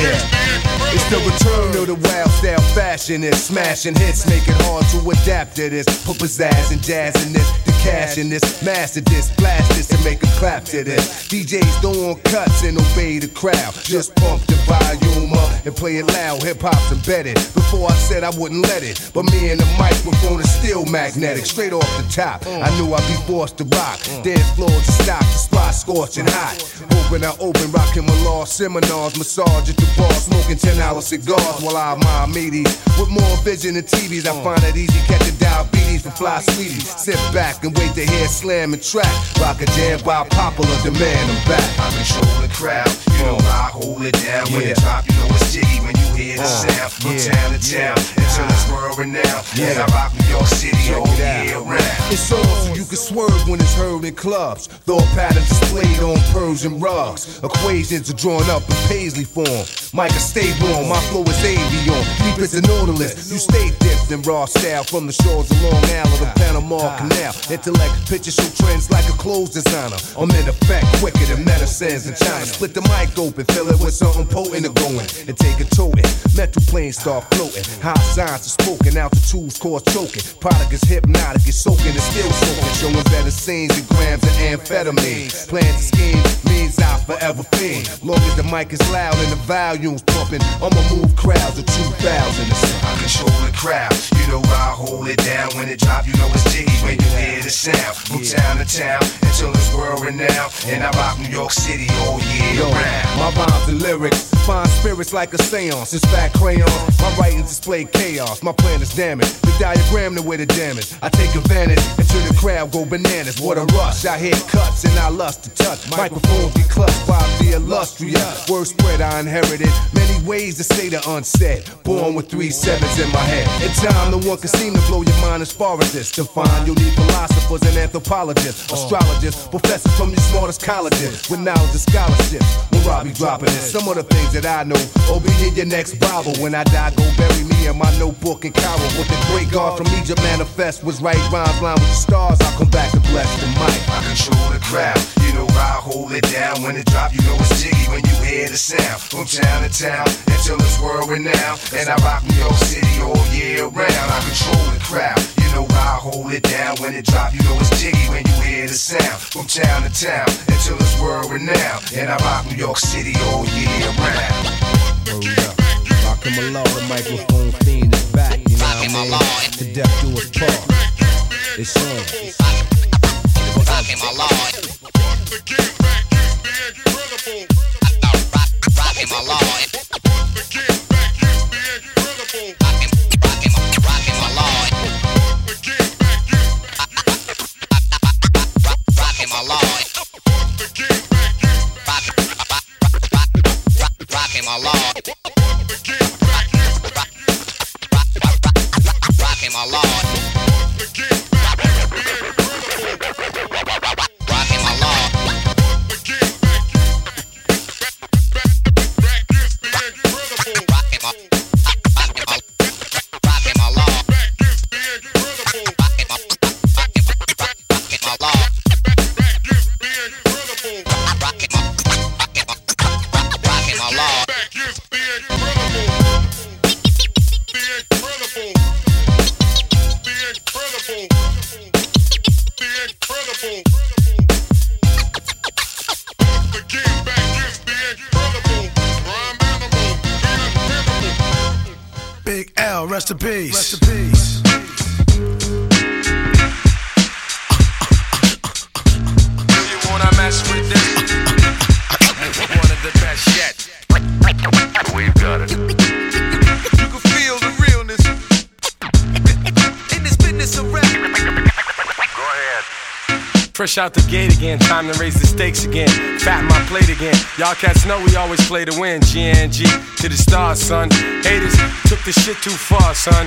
Yeah. It's the return of the wild style fashion. It's smashing hits, make it hard to adapt to this. Put pizzazz and jazz in this, cash in this, master this, blast this, and make a clap to this. DJs don't want cuts and obey the crowd. Just pump the volume up and play it loud. Hip hop's embedded. Before I said I wouldn't let it, but me and the microphone is still magnetic. Straight off the top, I knew I'd be forced to rock. Dance floor to stop, the spot scorching hot. Open, I open, rocking my law seminars, massage at the bar, smoking 10 hour cigars while I admire meaties. With more vision than TVs, I find it easy catching diabetes from fly sweeties. Sit back and wait to hear slam and track. Rock a jam by popular demand, I'm back. I control the crowd, you know I hold it down. When Yeah. it drop, you know it's jiggy when you hear the Uh, sound. From yeah, town to town, until it's world renowned. And I rock New York City all year round. It's on so you can swerve when it's heard in clubs. Thought patterns displayed on Persian rugs. Equations are drawn up in paisley form. Micah, stay warm, my flow is avion. Deep as a nautilus. You stay dipped in raw style from the shores of Long Island to Panama Canal. Intellect picture show trends like a clothes designer. I'm in effect quicker than medicines in China. Split the mic open, fill it with something potent and going. And take a toting. Metal planes start floating. High signs are spoken, altitudes cause choking. Product is hypnotic, it's soaking, it's still soaking. Showing better scenes than grams of amphetamine. Plans and schemes means I forever fiend. Long as the mic is loud and the volume's pumping, I'ma move crowds of 2,000. I control the crowd, you know I hold it down. When it drop, you know it's jiggy when you hear the sound. From town to town, until it's world renowned. And I rock New York City all year Yo, round. my rhymes and lyrics find spirits like a seance. It's fat crayon. My writings display chaos. My plan is damaged. The diagram the way the damage. I take advantage until the crowd go bananas. What a rush! I hear cuts and I lust to touch. Microphones be clutched by the illustrious. Word spread I inherited. Many ways to say the unsaid. Born with three sevens in my head. In time, no one can seem to blow your mind as far as this. To find you'll need philosophers and anthropologists, oh. astrologists, professors from your smartest colleges with knowledge and scholarship. When I be dropping it, some of the things that I know. Oh, be in your next Bible. When I die, go bury me in my notebook in Cairo. What the great God from Egypt manifest was right rhymes line with the stars. I'll come back to bless the mic. I control the crowd, you know I hold it down. When it drop, you know it's jiggy when you hear the sound. From town to town, until it's world renowned. And I rock New York City all year round. I control the crowd, you know I hold it down. When it drop, you know it's jiggy when you hear the sound. From town to town, until it's world renowned. And I rock New York City all year round. Oh, Word up. Rockin' my law, the microphone fiend is back. You know what I mean? To death do us part. It's on. Rocking my lord. Rocking my lord. Mess with? One of the best yet. We've got it. You can feel the realness in this business of rap. Go ahead. Fresh out the gate again, time to raise the stakes again. Fat my plate again. Y'all cats know we always play to win. GNG to the stars, son. Haters took the shit too far, son.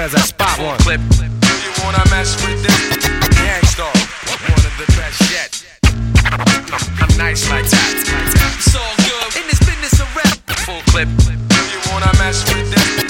as I spot one. Clip. Do you wanna mess with this? Gang Starr, one of the best yet. I'm nice like that. It's all good in this business of rap. Full clip. Do you wanna mess with this?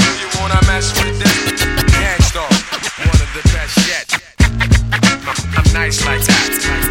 You wanna mess with this? Gang Starr, one of the best yet. I'm nice like that.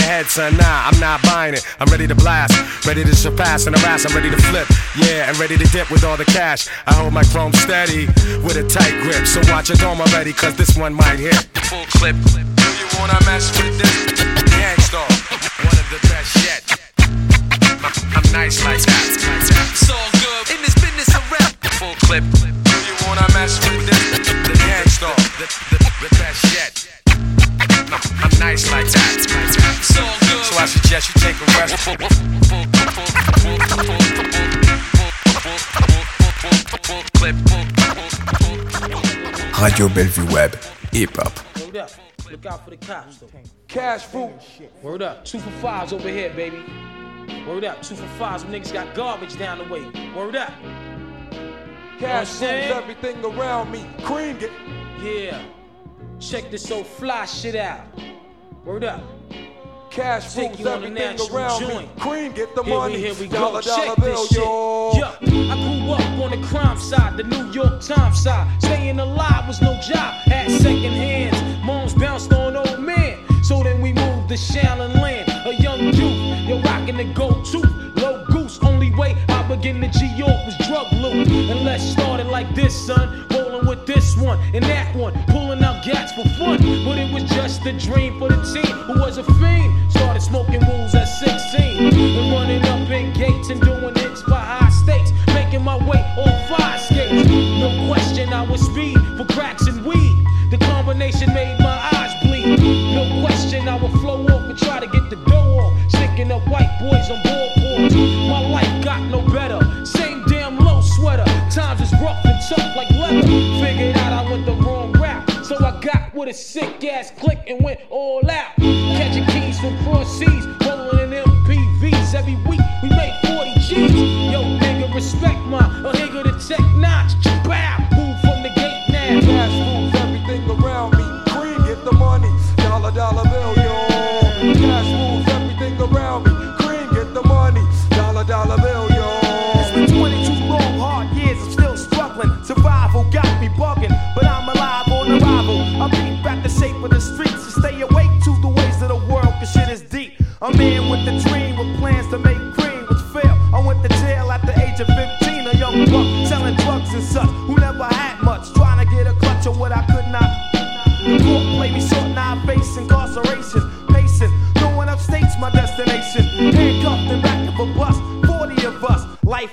the head, son. Nah, I'm not buying it. I'm ready to blast. Ready to surpass and harass. I'm ready to flip. Yeah, and ready to dip with all the cash. I hold my chrome steady with a tight grip. So watch your dome already, cause this one might hit. Full clip. Do you wanna mess with this? Gang Starr, one of the best yet. I'm nice like that. It's all good in this business of rap. Full clip. Do you wanna mess with this? The Gang Starr, the, the, the best yet. I'm nice like that. So, so I suggest you take a rest. Radio Bellevue Web, hip hop. Word up. Look out for the cops. Though. Cash food. Word up. Two for fives over here, baby. Word up. Two for fives. Them niggas got garbage down the way. Word up. Cash you know rules everything around me. Cream it. Yeah. Check this old fly shit out. Word up. Cash Take rules you on a everything around me. joint. Cream get the Here money. we, here we dollar, go. dollar Check bill, this shit. yo. Yeah, I grew up on the crime side, the New York Times side. Staying alive was no job, had second hands. Moms bounced on old men. So then we moved to Shaolin Land, a young youth. You're rocking the gold begin to G York was drug loot. And let's start it like this, son. Rolling with this one and that one, pulling out gats for fun. But it was just a dream for the team who was a fiend. Started smoking wools at 16 and running up in gates and doing hits for high stakes. Making my way on fire skates. No question, I was speed for cracks and weed. The combination made my eyes bleed. No question, I would flow off and try to get the dough off. Sticking up white boys on boardboards. Figured out I went the wrong route. So I got with a sick ass click and went all out.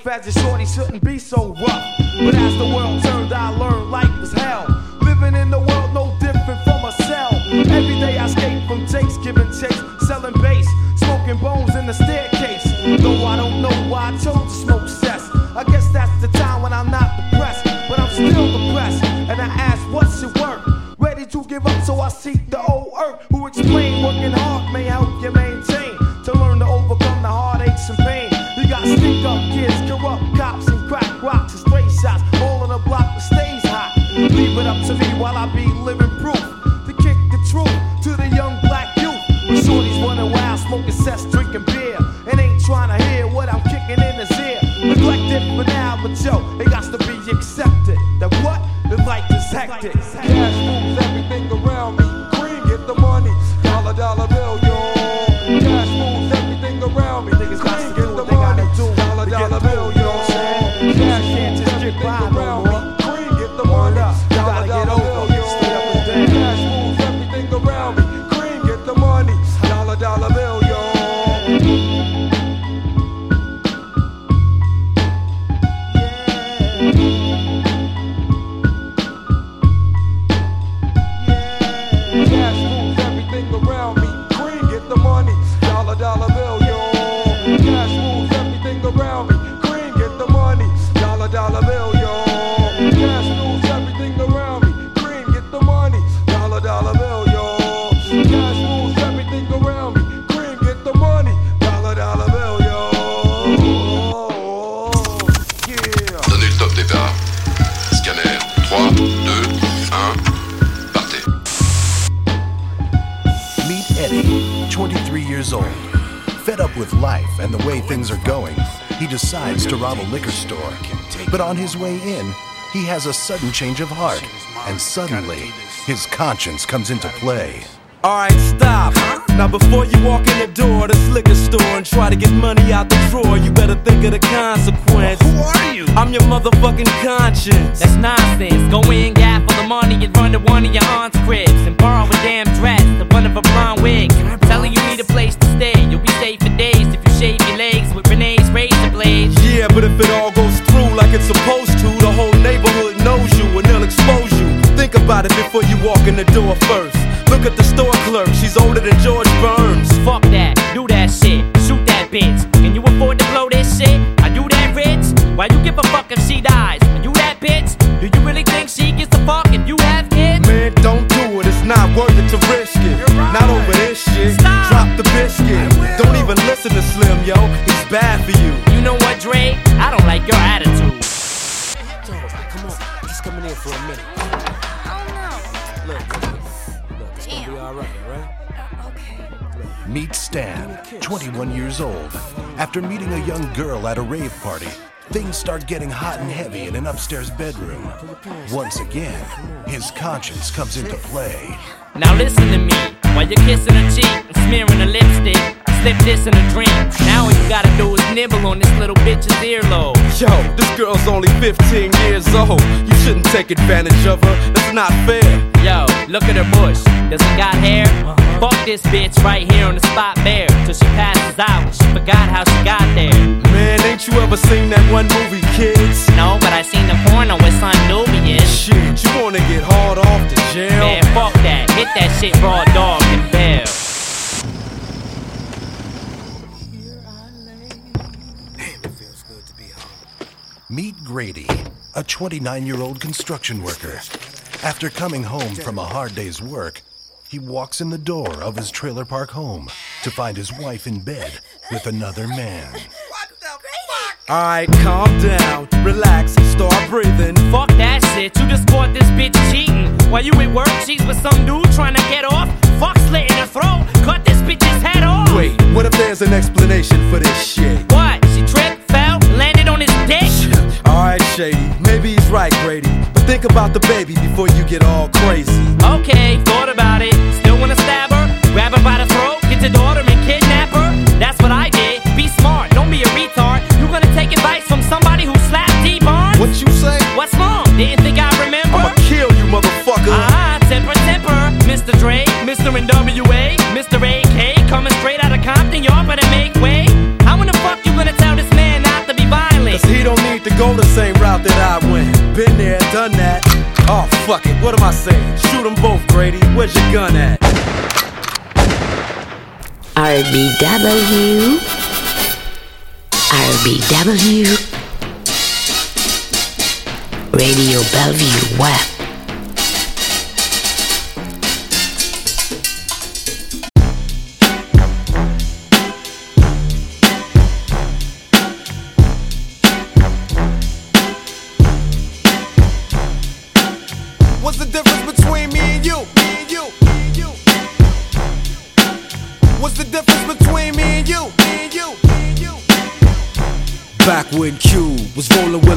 Life as a shorty shouldn't be so rough. But as the world turned, I learned life was hell. Living in the world no different from a cell. Every day I escape from Jake's giving chase, selling bass, smoking bones in the staircase. Though I don't know why I chose to smoke cess. I guess that's the time when I'm not depressed, but I'm still depressed. And I ask, what's your work? Ready to give up, so I seek the old earth who explain But on his way in, he has a sudden change of heart, and suddenly, his conscience comes into play. Alright, stop. Now before you walk in the door of this liquor store and try to get money out the drawer, you better think of the consequence. Who are you? I'm your motherfucking conscience. That's nonsense. Go in, gap for the money, and run to one of your aunt's cribs and borrow a damn dress, the one of a blonde wig. Tell her you need a place to stay. You'll be safe for days if you shave your legs with Renee's razor blades. Yeah, but if it all goes through like it's supposed to, the whole neighborhood knows you and they'll expose you. Think about it before you walk in the door first. Look at the store clerk, she's older than George Burns. Fuck that, do that shit, shoot that bitch. Can you afford to blow this shit? I do that rich. Why you give a fuck if she dies? Are you that bitch? Do you really think she gives a fuck if you have kids? Man, don't do it, it's not worth it to risk it. Not over this shit. Stop. Drop the biscuit. Don't even listen to Slim, yo. He's bad for you. You know what, Dre? I don't like your attitude. For a minute. Oh, look, look, it's gonna be alright, alright? Uh, Meet Stan, 21 years old. After meeting a young girl at a rave party, things start getting hot and heavy in an upstairs bedroom. Once again, his conscience comes into play. Now listen to me. While you're kissing her cheek and smearing her lipstick, slip this in a dream. Now all you gotta do is nibble on this little bitch's earlobe. Yo, this girl's only 15 years old. You shouldn't take advantage of her. That's not fair. Yo, look at her bush. Does it got hair? Uh-huh. Fuck this bitch right here on the spot bare. Till she passes out. She forgot how she got there. Man, ain't you ever seen that one movie, kids? No, but I seen the porno with Son Nubian. Shit, you wanna get hard off the jail? Man, fuck that. Hit that shit raw dog and bell. Meet Grady, a 29 year old construction worker. After coming home from a hard day's work, he walks in the door of his trailer park home to find his wife in bed with another man. Alright, calm down, relax, start breathing. Fuck that shit. You just caught this bitch cheating. While you at work, she's with some dude trying to get off. Fuck slit in her throat. Cut this bitch's head off. Wait, what if there's an explanation for this shit? What? She tripped, shady. Maybe he's right, Grady. But think about the baby before you get all crazy. Okay, thought about it. Still wanna stab her? Grab her by the throat, get your daughter and kidnap her? That's what I did. Be smart, don't be a retard. You gonna take advice from somebody who slapped Dee Barnes? What you say? What's wrong? Didn't think I remember? I'ma kill you, motherfucker. Ah, uh -huh, temper, temper. Mr. Dre, Mr. NWA, Mr. AK, coming straight out of Compton, y'all better make way. Route that I went. Been there, done that. Oh, fuck it, what am I saying? Shoot them both, Grady. Where's your gun at? RBW. RBW. Radio Bellevue Web.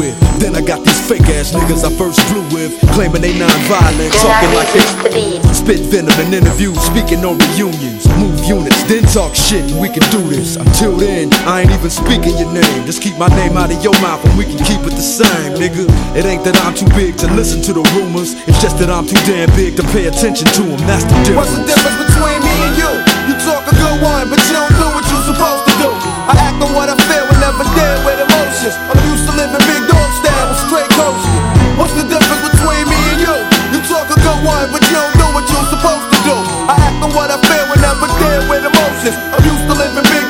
Then I got these fake ass niggas I first flew with, claiming they non-violent, talking like they spit venom in interviews, speaking on reunions, move units, then talk shit, we can do this. Until then, I ain't even speaking your name. Just keep my name out of your mouth, and we can keep it the same, nigga. It ain't that I'm too big to listen to the rumors, it's just that I'm too damn big to pay attention to them. That's the difference. What's the difference between me and you? You talk a good one, but you don't do what you're supposed to do. I act on what I feel and never deal with emotions. I'm used to living big dog style What's the difference between me and you? You talk a good one, but you don't do what you're supposed to do. I act on what I feel and never deal with emotions. I'm used to living big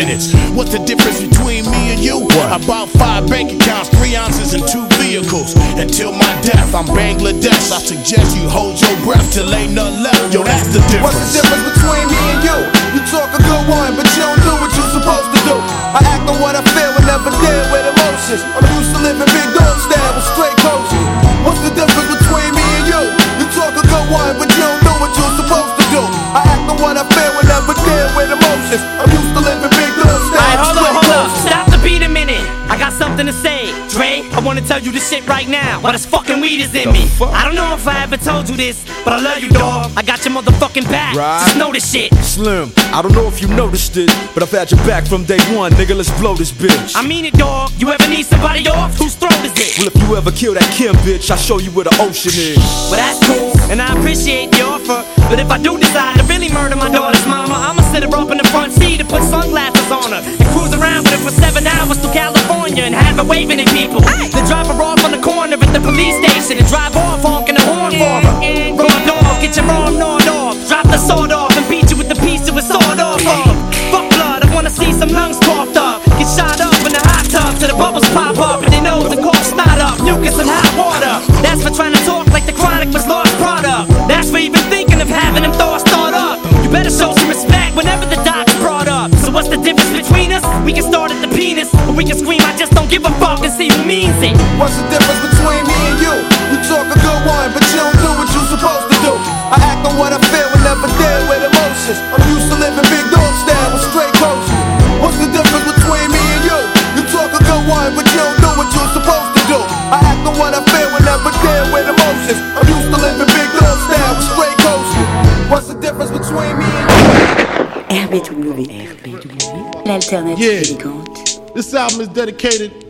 laminates. What's the difference between me and you? About five bank accounts, three ounces, and two vehicles. Until my death, I'm Bangladesh. I suggest you hold your breath till ain't none left. Yo, that's the difference. What's the difference between me and you? You talk a good one, but you don't do what you're supposed to do. I act on what I feel and never deal with emotions. I'm used to living big dog style with straight coasting. What's the difference between me and you? You talk a good one, but you don't do what you're supposed to do. I act on what I feel and never deal with emotions. I'm used I wanna tell you this shit right now. While this fucking weed is in me. I don't know if I ever told you this, but I love you, dog. I got your motherfucking back. Right. Just know this shit. Slim, I don't know if you noticed it, but I've had your back from day one, nigga. Let's blow this bitch. I mean it, dog. You ever need somebody off? Whose throat is it? Well, if you ever kill that Kim bitch, I'll show you where the ocean is. Well, that's cool, and I appreciate the offer. But if I do decide to really murder my daughter's mama, I'ma sit her up in the front seat and put sunglasses on her and cruise around with her for seven hours to California and have her waving at people. Then drop her off on the corner at the police station and drive off honking the horn for her. Raw dog, get your arm gnawed off. Drop the sword off and beat you with the piece of a sword off. Fuck blood, I wanna see some lungs What's the difference between me and you? You talk a good one, but you don't do what you're supposed to do. I act on what I feel and never deal with emotions. I'm used to living big dog style with straight coasting. What's the difference between me and you? You talk a good one, but you don't do what you're supposed to do. I act on what I feel and never deal with emotions. I'm used to living big dog style with straight coasting. What's the difference between me and you? RBW, l'alternative Yeah. élégante. This album is dedicated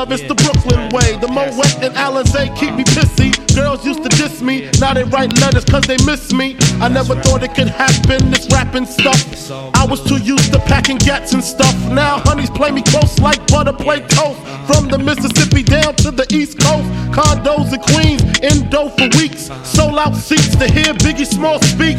Love, it's the Brooklyn way. The Moet and Alizé keep me pissy. Girls used to diss me, now they write letters cause they miss me. I never thought it could happen, this rapping stuff. I was too used to packing gats and stuff. Now honeys play me close like butter play toast. From the Mississippi down to the East Coast. Condos in Queens, in dough for weeks. Sold out seats to hear Biggie Small speak.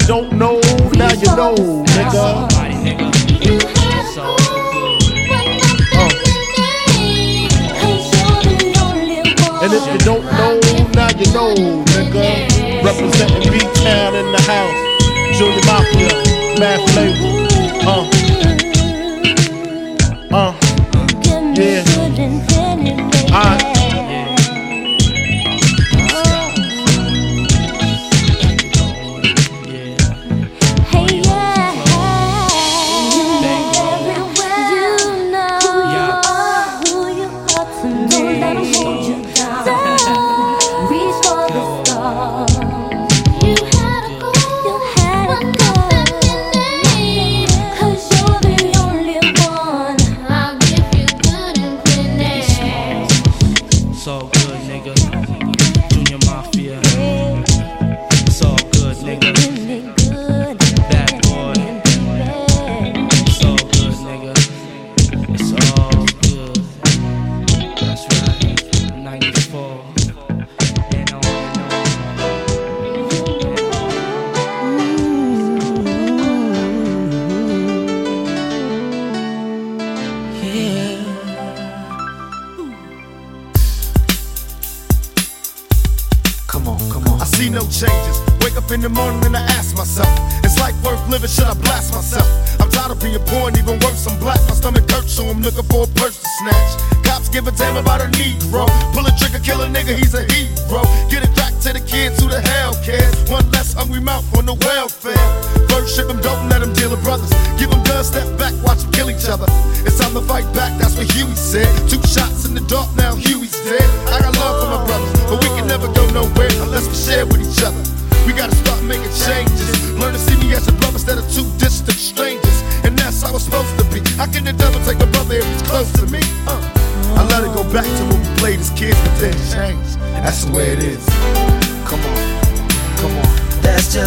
You don't know, now you know,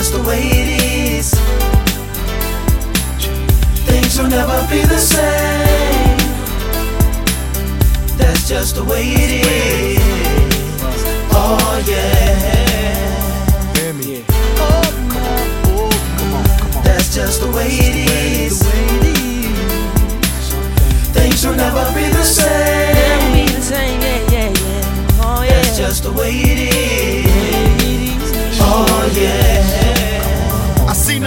That's just the way it is. Things will never be the same. That's just the way it is. Oh yeah. Hear me. That's just the way it is. Things will never be the same. Never be the same, yeah, yeah, yeah. Oh yeah. That's just the way it is.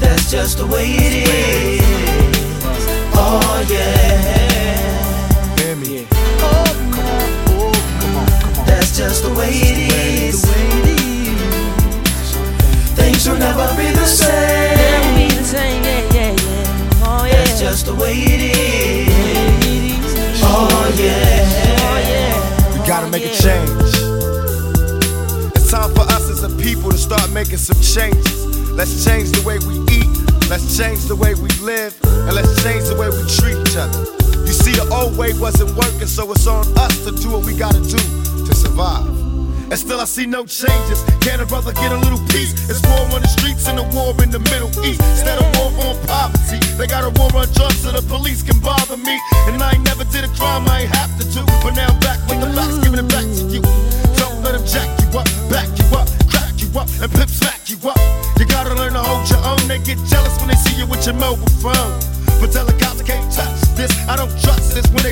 That's just the way it is. Oh yeah. Hear me. That's just the way it is. Things will never be the same. Never be the same, yeah, yeah, yeah. Oh yeah. That's just the way it is. Oh. Oh yeah. We gotta make a change. It's time for us as a people to start making some changes. Let's change the way we eat. Let's change the way we live. And let's change the way we treat each other. You see, the old way wasn't working, so it's on us to do what we gotta do to survive. And still I see no changes. Can a brother get a little peace? It's war on the streets and a war in the Middle East. Instead of war on poverty, they got a war on drugs so the police can bother me. And I ain't never did a crime I ain't have to do.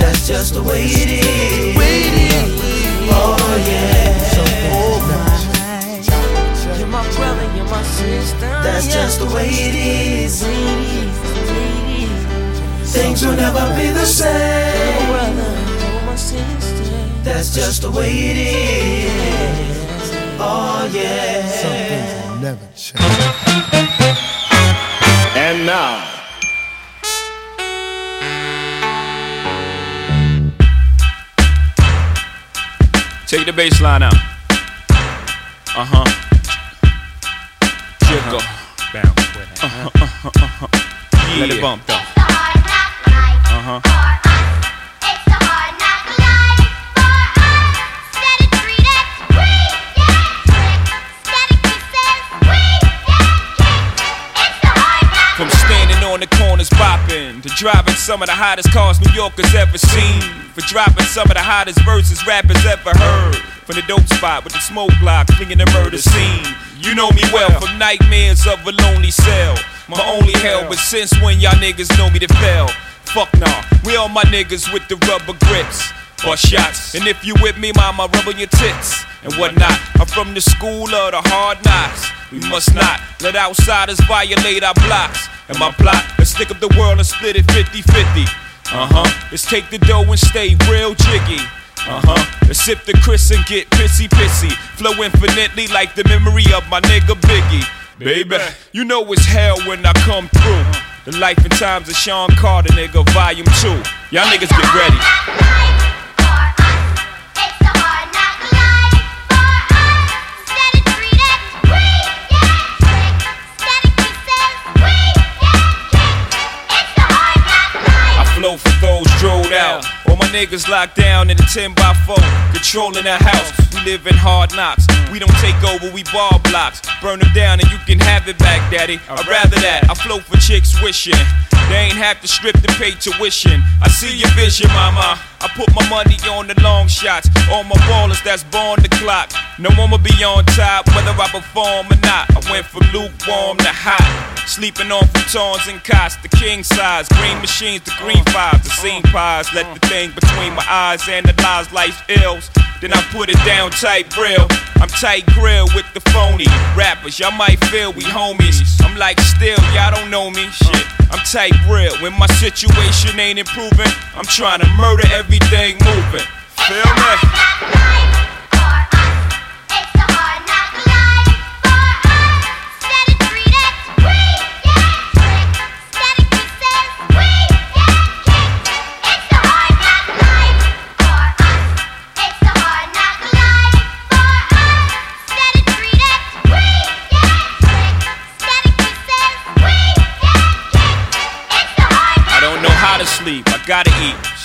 That's just the way it is. Oh yeah. You're my brother, you're my sister. That's just the way it is. Things will never be the same. brother, you're my sister. That's just the way it is. Oh yeah. Some things will never change. And now, Take the bass line out. Uh huh. Jiggle. Bounce with it. Uh-huh, uh-huh, uh-huh. Let it bump though. Uh huh. To driving some of the hottest cars New Yorkers ever seen. For dropping some of the hottest verses rappers ever heard. From the dope spot with the smoke block, clinging the murder scene. You know me well from nightmares of a lonely cell. My only hell, but since when y'all niggas know me to fail? Fuck nah, we all my niggas with the rubber grips or shots. And if you with me, mama, rub on your tits and whatnot. I'm from the school of the hard knocks. We must not let outsiders violate our blocks. And my plot is stick up the world and split it 50 50. Uh huh. Let's take the dough and stay real jiggy. Uh huh. Let's sip the Chris and get pissy pissy. Flow infinitely like the memory of my nigga Biggie. Baby, you know it's hell when I come through. The life and times of Sean Carter, nigga, volume 2. Y'all niggas get ready. Niggas locked down in a 10 by 4, controlling the house. We live in hard knocks. We don't take over, we ball blocks. Burn them down and you can have it back, daddy. I'd rather that. I flow for chicks wishing. They ain't have to strip to pay tuition. I see your vision, mama. I put my money on the long shots. All my ballers that's born the clock. No one will be on top, whether I perform or not. I went from lukewarm to hot. Sleeping on futons and cots, the king size. Green machines, the green fives, the scene pies. Let the thing between my eyes analyze life's ills. Then I put it down tight real. I'm tight grill with the phony rappers. Y'all might feel we homies. I'm like still, y'all don't know me. Shit, I'm tight real. When my situation ain't improving, I'm trying to murder everything moving. Feel me?